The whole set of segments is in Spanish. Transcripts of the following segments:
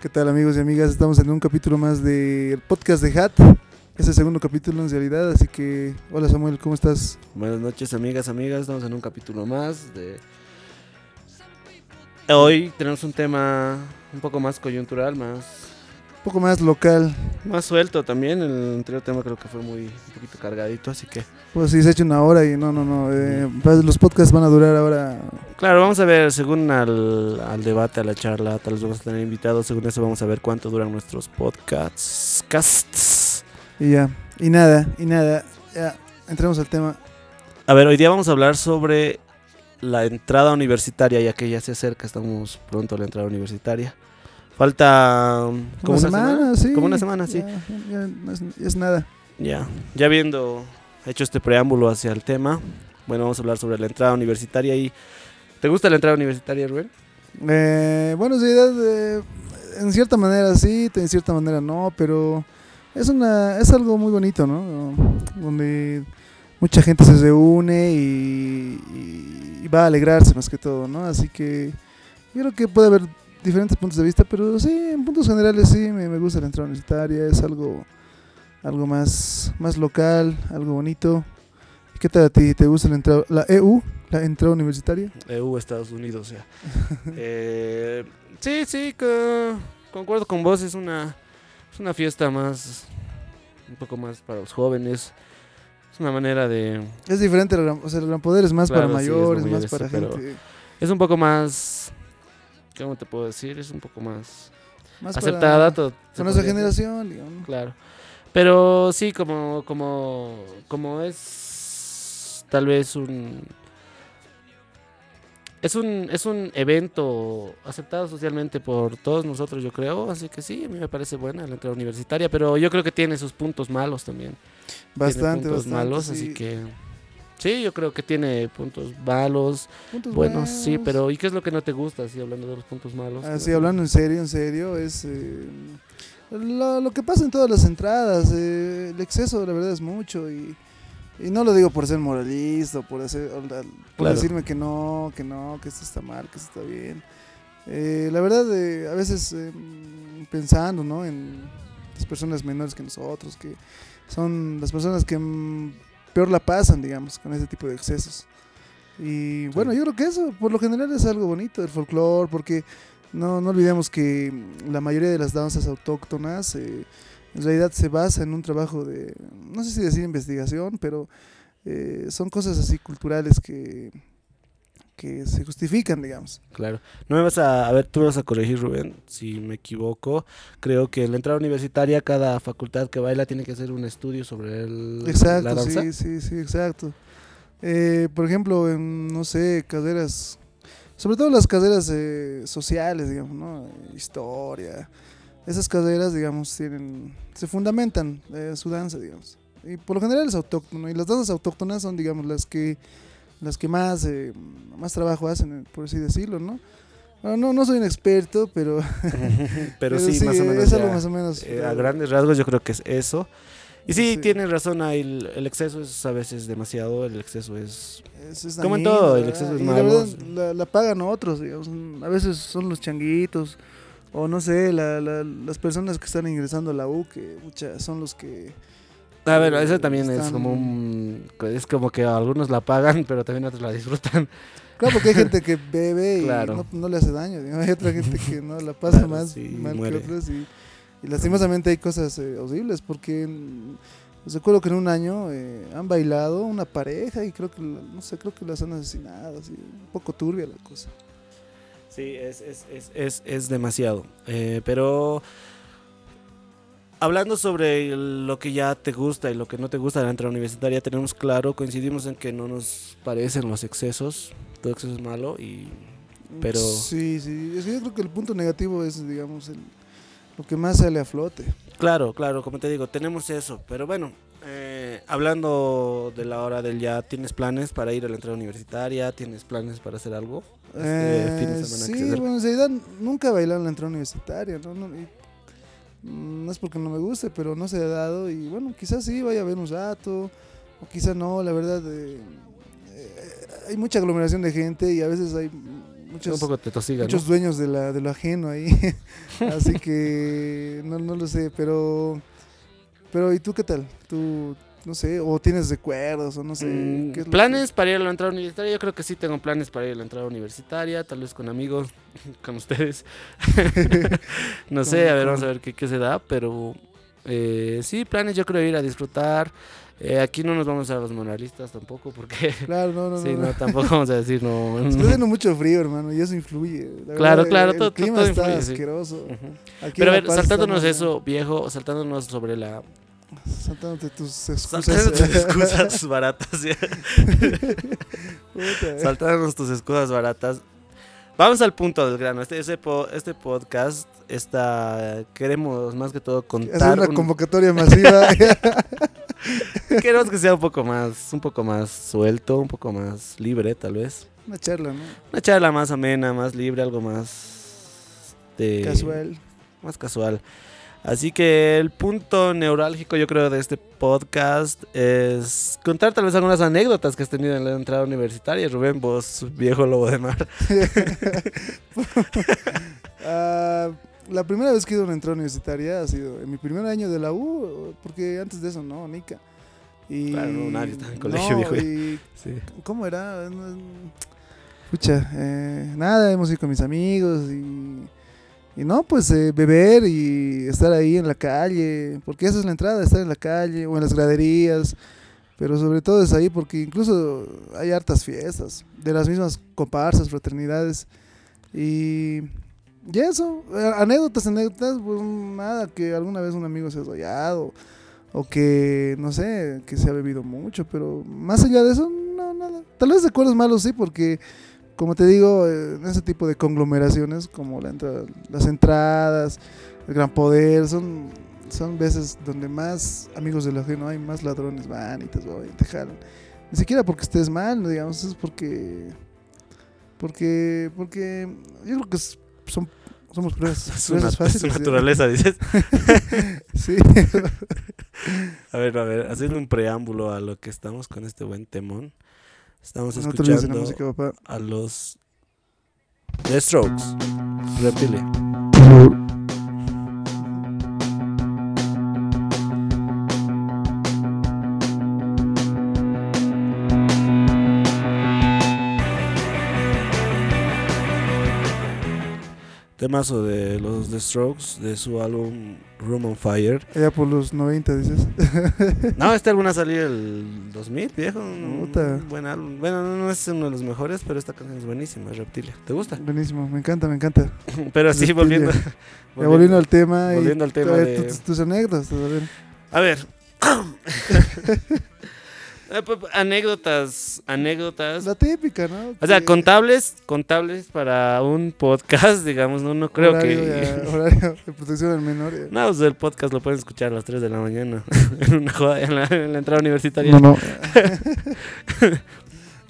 ¿Qué tal amigos y amigas? Estamos en un capítulo más del podcast de Hat. Es el segundo capítulo en realidad, así que hola Samuel, ¿cómo estás? Buenas noches amigas, amigas, estamos en un capítulo más de... Hoy tenemos un tema un poco más coyuntural, más, poco más local. más suelto también. El anterior tema creo que fue muy un poquito cargadito, así que... Pues sí, se ha hecho una hora y no, no, no. eh, pues, los podcasts van a durar ahora. Claro, vamos a ver, según al, al debate, a la charla, tal vez vamos a tener invitados, según eso vamos a ver cuánto duran nuestros podcasts. Casts. Y ya. Y nada, y nada. Ya, entremos al tema. A ver, hoy día vamos a hablar sobre la entrada universitaria, ya que ya se acerca, estamos pronto a la entrada universitaria. Falta como una, semana, sí. Como una semana, sí. Ya, ya no es, nada. Ya, ya habiendo hecho este preámbulo hacia el tema, bueno, vamos a hablar sobre la entrada universitaria y... ¿Te gusta la entrada universitaria, Rubén? Eh, bueno, en realidad, eh, en cierta manera sí, en cierta manera no, pero es una es algo muy bonito, ¿no? Donde mucha gente se reúne y, y- y va a alegrarse más que todo, ¿no? Así que yo creo que puede haber diferentes puntos de vista, pero sí, en puntos generales sí, me, me gusta la entrada universitaria, es algo algo más, más local, algo bonito. ¿Y ¿Qué tal a ti? ¿Te gusta la entrada, la EU, la entrada universitaria? EU, Estados Unidos, ya. Eh, sí, sí, co- concuerdo con vos, es una, es una fiesta más, un poco más para los jóvenes. Es una manera de... Es diferente, o sea, el gran poder es más Claro, para sí, es mayores, más para gente Es un poco más... ¿Cómo te puedo decir? Es un poco más más aceptada. para, con nuestra generación, digamos. Claro. Pero sí, como, como, como es tal vez un... Es un, es un evento aceptado socialmente por todos nosotros, yo creo. Así que sí, a mí me parece buena la entrada universitaria. Pero yo creo que tiene sus puntos malos también. Tiene Bastante, puntos bastante. malos, sí. así que... Sí, yo creo que tiene puntos malos, Puntos buenos, sí, pero ¿y qué es lo que no te gusta, así hablando de los puntos malos? Así, hablando en serio, en serio, es eh, lo, lo que pasa en todas las entradas. eh, el exceso, la verdad, es mucho. Y, y no lo digo por ser moralista, por, hacer, o la- por Claro. decirme que no, que no, que esto está mal, que esto está bien. Eh, la verdad, eh, a veces eh, pensando ¿no? en las personas menores que nosotros, que son las personas que mm, peor la pasan, digamos, con ese tipo de excesos. Y bueno, yo creo que eso, por lo general, es algo bonito del folclore, porque no, no olvidemos que la mayoría de las danzas autóctonas eh, en realidad se basa en un trabajo de, no sé si decir investigación, pero eh, son cosas así culturales que, que se justifican, digamos. Claro. No me vas a, a ver, tú me vas a corregir, Rubén, si me equivoco. Creo que en la entrada universitaria, cada facultad que baila tiene que hacer un estudio sobre el, la Exacto, danza. sí, sí, sí, exacto. Eh, por ejemplo, en, no sé, carreras, sobre todo las carreras eh, sociales, digamos, ¿no? Historia. Esas carreras, digamos, tienen, se fundamentan eh, su danza, digamos. Y por lo general es autóctono. Y las danzas autóctonas son, digamos, las que, las que más, eh, más trabajo hacen, eh, por así decirlo, ¿no? No, no soy un experto, pero, pero, sí, más o menos. es algo ya, más o menos. eh, a grandes rasgos yo creo que es eso. Y sí, Sí. tienes razón, el, el exceso es a veces demasiado, el exceso es... Como en todo, el exceso es Y la malo. verdad, la, la pagan otros, digamos. A veces son los changuitos, o no sé, la- la- las personas que están ingresando a la U, que muchas son los que... A ver, eh, eso también es están- como un... Es como que algunos la pagan, pero también otros la disfrutan. Claro, porque hay gente que bebe y Claro. no, no le hace daño. digamos. Hay otra gente que no la pasa Claro, más sí, mal muere. que otras. Y, y lastimosamente hay cosas eh, horribles, porque mm, recuerdo que en un año eh, han bailado una pareja y creo que, no sé, creo que las han asesinado. Así, un poco turbia la cosa. Sí, es, es, es, es, es demasiado. Eh, pero hablando sobre lo que ya te gusta y lo que no te gusta de la entrada universitaria, tenemos claro, coincidimos en que no nos parecen los excesos. Todo exceso es malo y... Pero- Sí, sí. Es que yo creo que el punto negativo es, digamos, el- lo que más sale a flote. Claro, claro, como te digo, tenemos eso. Pero bueno, eh, hablando de la hora del ya, ¿tienes planes para ir a la entrada universitaria? ¿Tienes planes para hacer algo? Este fin de Eh, semana sí, bueno, en realidad nunca he bailado en la entrada universitaria, ¿no? No, y No es porque no me guste, pero no se ha dado. Y bueno, quizás sí vaya a ver un rato. O quizás no, la verdad. eh, eh, hay mucha aglomeración de gente y a veces hay un muchos, muchos dueños de, la, de lo ajeno ahí. Así que no, no lo sé, pero... Pero ¿y tú qué tal? ¿Tú, no sé, o tienes recuerdos o no sé? Mm, ¿qué es lo planes para ir a la entrada universitaria, yo creo que sí tengo planes para ir a la entrada universitaria, tal vez con amigos, con ustedes. no sé, a ver, vamos a ver qué, qué se da, pero eh, sí, planes yo creo ir a disfrutar. Eh, aquí no nos vamos a los monalistas tampoco, porque que- Claro, no, no, sí, no. no, tampoco vamos a decir no. Está haciendo mucho frío, hermano, y eso influye. La Claro, verdad, claro, el todo- clima todo está influye, asqueroso. Pero a ver, saltándonos eso, viejo, saltándonos sobre la... Saltándote tus excusas. Saltándonos tus excusas baratas. Saltándonos tus excusas baratas. Vamos al punto del grano. Este, po- este podcast está... Queremos más que todo Hacer contar... una un- convocatoria masiva. Queremos que sea un poco más, un poco más suelto, un poco más libre, tal vez. una charla, ¿no? Una charla más amena, más libre, algo más de Casual. más casual. Así que el punto neurálgico, yo creo, de este podcast es contar tal vez algunas anécdotas que has tenido en la entrada universitaria. Rubén, vos, viejo lobo de mar. Ah, la primera vez que he ido a una entrada universitaria ha sido en mi primer año de la U, porque antes de eso no, Nica. Y, Claro, no, nadie está en colegio, no, viejo. y Sí. ¿Cómo era? No, Pucha, eh, nada, hemos ido con mis amigos y, y no, pues eh, beber y estar ahí en la calle, porque esa es la entrada, estar en la calle o en las graderías, pero sobre todo es ahí porque incluso hay hartas fiestas de las mismas comparsas, fraternidades y, y eso, eh, anécdotas, anécdotas, pues nada, que alguna vez un amigo se ha sollado o que, no sé, que se ha bebido mucho, pero más allá de eso, no, nada. Tal vez recuerdos malos sí, porque, como te digo, eh, en ese tipo de conglomeraciones, como la entrada- las entradas, el gran poder, son, son veces donde más amigos del ajeno hay, más ladrones van y te, y te jalan. Ni siquiera porque estés mal, no digamos, es porque, porque, porque yo creo que son, somos presas, Es una, presas es fáciles. su ¿sí? naturaleza, dices. Sí. A ver, a ver, haciendo un preámbulo a lo que estamos con este buen temón. Estamos No la escuchando música, papá. a los The Strokes. Reptile. Temazo de los The Strokes de su álbum Room on Fire. Allá por los 90, dices. No, este álbum ha salido el 2000, viejo. Puta. buen álbum. Bueno, no, no es uno de los mejores, pero esta canción es buenísima, Reptilia. ¿Te gusta? Buenísimo, me encanta, me encanta. Pero sí, Reptilia. volviendo. Volviendo al tema. volviendo y al tema de- tus, tus anécdotas, a ver. A ver. Eh, pues, anécdotas, anécdotas. La típica, ¿no? O sea, contables, contables para un podcast, digamos, no, no creo horario que... horario de protección al menor. ya. No, pues el podcast lo pueden escuchar a las 3 de la mañana en, una joda- en, la, en la entrada universitaria. No, no.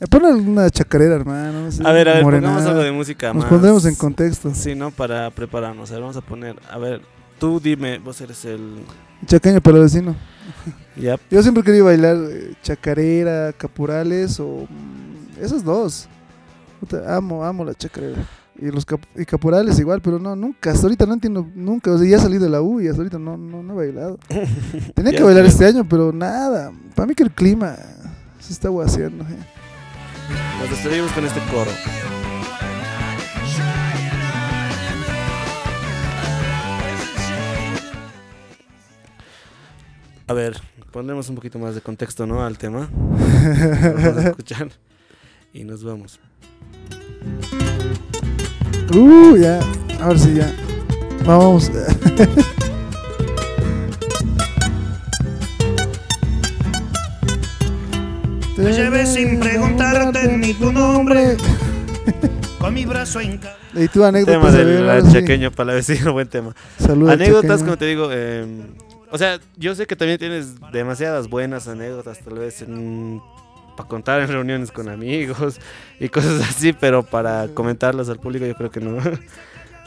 Me pone alguna chacarera, hermano. no sé, A ver, a ver, morenada. pongamos algo de música Nos más. pondremos en contexto. Sí, ¿no? Para prepararnos. A ver, vamos a poner. A ver, tú dime, vos eres el. Chacaño para el vecino. Ya. Yo siempre quería bailar eh, chacarera, caporales o mm, esos dos. Amo, amo la chacarera. Y los cap- y caporales igual, pero no, nunca, hasta ahorita no entiendo, nunca. O sea, ya salí de la U y hasta ahorita no, no, no he bailado. Tenía que bailar este año, pero nada. Para mí que el clima se está guaseando. eh. Nos despedimos con este coro. A ver, pondremos un poquito más de contexto, ¿no? Al tema. Vamos a escuchar. Y nos vamos. Uh, ya, ahora sí ya. Vamos. Me llevé sin preguntarte ni tu nombre. Con mi brazo en Y tu anécdota. Tema del chaqueño para la vecina, buen tema. Saludos. Anécdotas, como te digo, eh, o sea, yo sé que también tienes demasiadas buenas anécdotas, tal vez para contar en reuniones con amigos y cosas así, pero para comentarlas al público yo creo que no.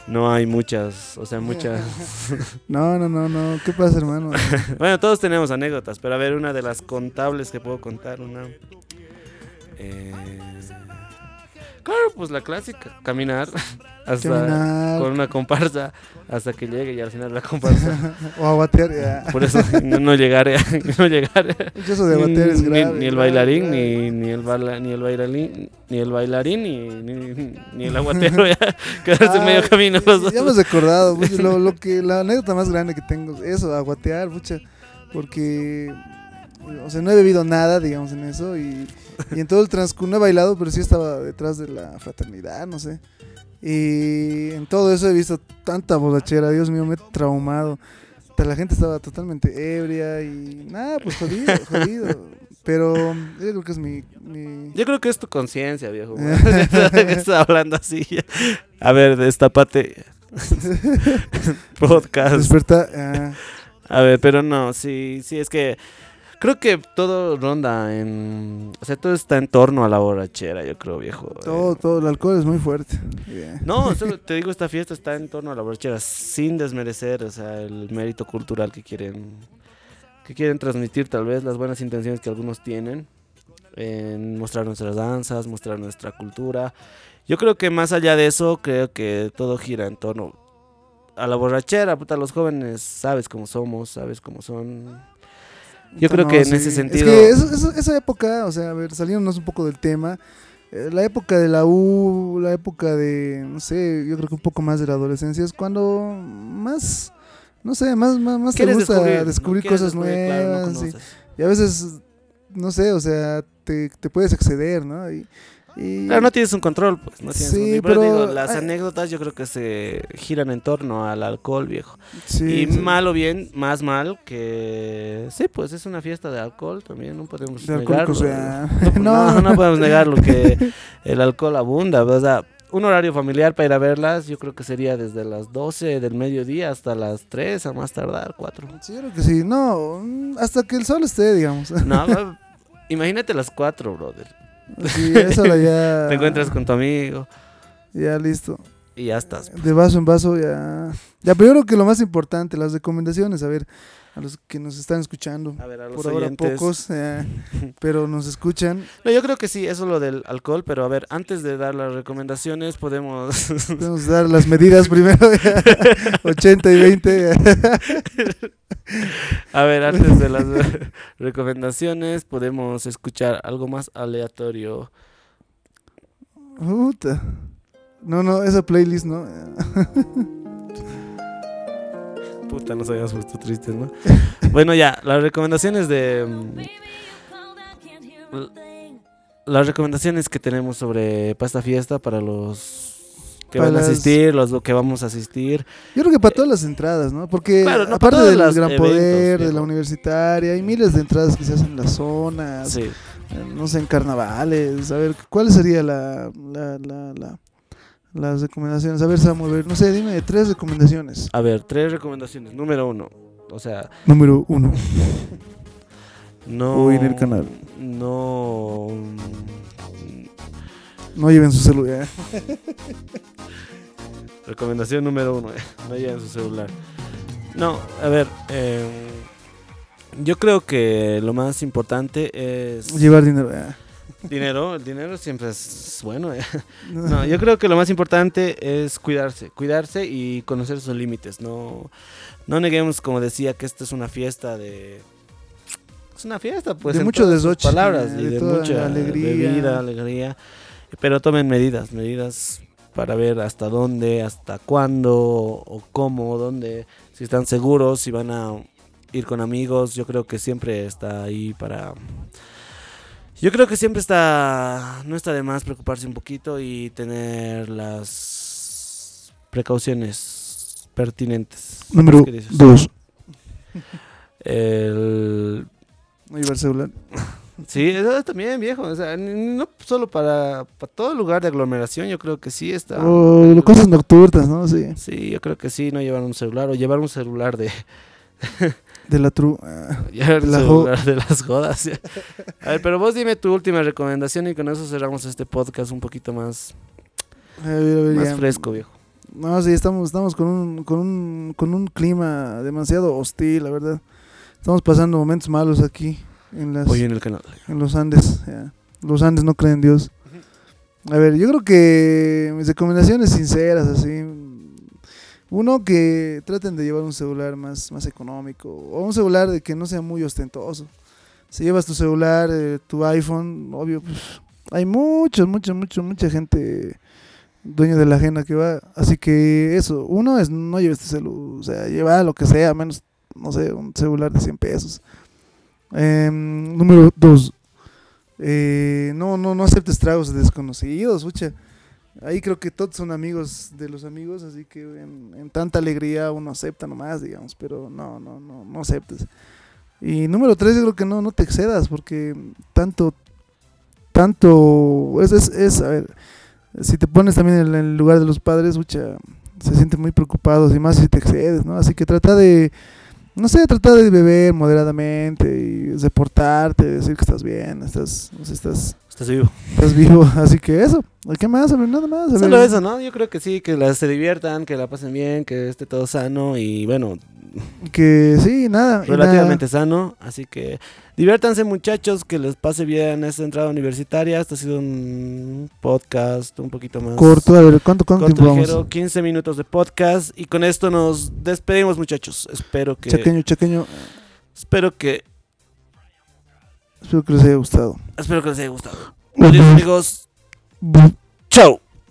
no hay muchas, o sea, muchas... No, no, no, no. ¿Qué pasa, hermano? bueno, todos tenemos anécdotas, pero a ver, una de las contables que puedo contar, una... Eh, claro, pues la clásica, caminar hasta Caminar. con una comparsa hasta que llegue y al final la comparsa. o aguatear, ya. Por eso no, no llegar, eh, no llegar. eh. Eso de aguatear es Ni- grave. Ni, el bailarín, ni, ni el baila- ni el bailarín, ni el bailarín, ni, ni, ni el aguatero, ya quedarse medio camino. Ya hemos recordado, mucho, lo, lo que, la anécdota más grande que tengo, eso, aguatear, mucha, porque, o sea, no he bebido nada, digamos, en eso, y, y en todo el transcurso, no he bailado, pero sí estaba detrás de la fraternidad, no sé, y en todo eso he visto tanta borrachera, Dios mío, me he traumado, Hasta la gente estaba totalmente ebria y nada, pues jodido, jodido, pero yo creo que es mi... mi... Yo creo que es tu conciencia, viejo. Estás hablando así. A ver, destapate. Podcast. Desperta, ah, A ver, pero no, sí, sí, es que creo que todo ronda en... O sea, todo está en torno a la borrachera, yo creo, viejo. todo, Eh, todo, el alcohol es muy fuerte. Yeah. No, solo te digo, esta fiesta está en torno a la borrachera, sin desmerecer, o sea, el mérito cultural que quieren, que quieren transmitir, tal vez, las buenas intenciones que algunos tienen, en mostrar nuestras danzas, mostrar nuestra cultura. Yo creo que más allá de eso, creo que todo gira en torno a la borrachera, puta, los jóvenes sabes cómo somos, sabes cómo son. Yo creo que en ese sentido- Es que eso- eso- esa época, o sea, a ver, saliéndonos un poco del tema, eh, la época de la U, la época de, no sé, yo creo que un poco más de la adolescencia es cuando más, no sé, más, más, más te ¿Quieres gusta descubrir, descubrir, ¿no? Quieres cosas descubrir, claro, no nuevas. y- a veces, no sé, o sea, te, te puedes exceder, ¿no? Y, y- Claro, no tienes un control, pues. No tienes Sí, un control. Pero pero- digo, las anécdotas yo creo que se giran en torno al alcohol, viejo. sí, y sí, mal o bien, más mal que... Sí, pues es una fiesta de alcohol también, no podemos de negarlo. sea, No, no, podemos negar lo que el alcohol abunda. O sea, un horario familiar para ir a verlas, yo creo que sería desde las 12 del mediodía hasta las 3, a más tardar, 4. Sí, yo creo que sí. No, hasta que el sol esté, digamos. No, no, imagínate las 4, brother. Sí, eso la ya. Te encuentras con tu amigo Ya listo. Y ya estás. De vaso en vaso ya. Ya, pero yo creo que lo más importante, las recomendaciones, a ver, a los que nos están escuchando. A ver, a los Por ahora pocos, eh, pero nos escuchan. No, yo creo que sí, eso es lo del alcohol, pero a ver, antes de dar las recomendaciones podemos... Podemos dar las medidas primero. ya. 80 y 20. ya. a ver, antes de las recomendaciones podemos escuchar algo más aleatorio. Puta. No, no, esa playlist no. Puta, nos habíamos puesto tristes, ¿no? bueno, ya, las recomendaciones de... mm, Las recomendaciones que tenemos sobre para esta fiesta para los que Para van a las- asistir, los que vamos a asistir. Yo creo que para todas las entradas, ¿no? Porque Claro, no, para aparte del Gran eventos, Poder, de la universitaria, hay miles de entradas que se hacen en las zonas. Sí. eh, no sé, en carnavales, a ver, ¿cuál sería la, la, la, la- las recomendaciones? A ver, Samuel, a ver, no sé, dime tres recomendaciones. A ver, tres recomendaciones. Número uno, o sea, Número uno. no... Uy, en el canal. No... No lleven su celular. Recomendación número uno, eh, no lleven su celular. No, a ver, eh, yo creo que lo más importante es Llevar dinero. ah. Dinero. El dinero siempre es bueno. eh. No, yo creo que lo más importante es cuidarse, cuidarse y conocer sus límites. No, no neguemos, como decía, que esta es una fiesta de es una fiesta, pues De mucho desdoche, palabras de y de toda mucha alegría. bebida, alegría. Pero tomen medidas, medidas para ver hasta dónde, hasta cuándo o cómo, dónde, si están seguros, si van a ir con amigos. Yo creo que siempre está ahí para yo creo que siempre está, no está de más preocuparse un poquito y tener las precauciones pertinentes. Número dos. El, No llevar celular. sí, eso también viejo, o sea, no solo para, para todo lugar de aglomeración, yo creo que sí está. O cosas nocturnas, ¿no? Sí. Sí, yo creo que sí, no llevar un celular o llevar un celular de, De la tru. un La de las jodas. ya. A ver, pero vos dime tu última recomendación y con eso cerramos este podcast un poquito más, A ver, a ver, más ya. fresco, viejo. No, sí, estamos, estamos con un, con un, con un clima demasiado hostil, la verdad. Estamos pasando momentos malos aquí en las Hoy en el canal. en los Andes. ya. Los Andes no creen en Dios. A ver, yo creo que mis recomendaciones sinceras, así. Uno, que traten de llevar un celular más, más económico. O un celular de que no sea muy ostentoso. Si llevas tu celular, eh, tu iPhone, obvio, pues, hay muchos, mucha, mucha, mucha gente dueña de la ajena que va. Así que eso, uno es no lleves tu celular, o sea, lleva lo que sea, menos, no sé, un celular de 100 pesos. Em, número dos, eh, no, no, no aceptes tragos de desconocidos, pucha. Ahí creo que todos son amigos de los amigos, así que en, en tanta alegría uno acepta nomás, digamos, pero no, no, no, no aceptes. Y número tres, yo creo que no, no te excedas, porque tanto, tanto, es, es, es, a ver, si te pones también en el lugar de los padres, pucha, se sienten muy preocupados y más si te excedes, ¿no? Así que trata de, no sé, trata de beber moderadamente y de portarte, decir que estás bien, estás, estás, Estás vivo. estás vivo, así que eso, ¿qué más? A ver, nada más. a Solo eso, ¿no? Yo creo que sí, que las se diviertan, que la pasen bien, que esté todo sano y bueno, Que sí, nada. relativamente sano. Así que diviértanse muchachos, que les pase bien esta entrada universitaria. Esto ha sido un podcast un poquito más. Corto, a ver, ¿cuánto, cuánto corto, tiempo vamos? ligero, 15 minutos de podcast y con esto nos despedimos muchachos. Espero que Chaqueño, chaqueño, espero que espero que les haya gustado. espero que les haya gustado. Adiós amigos. Chao.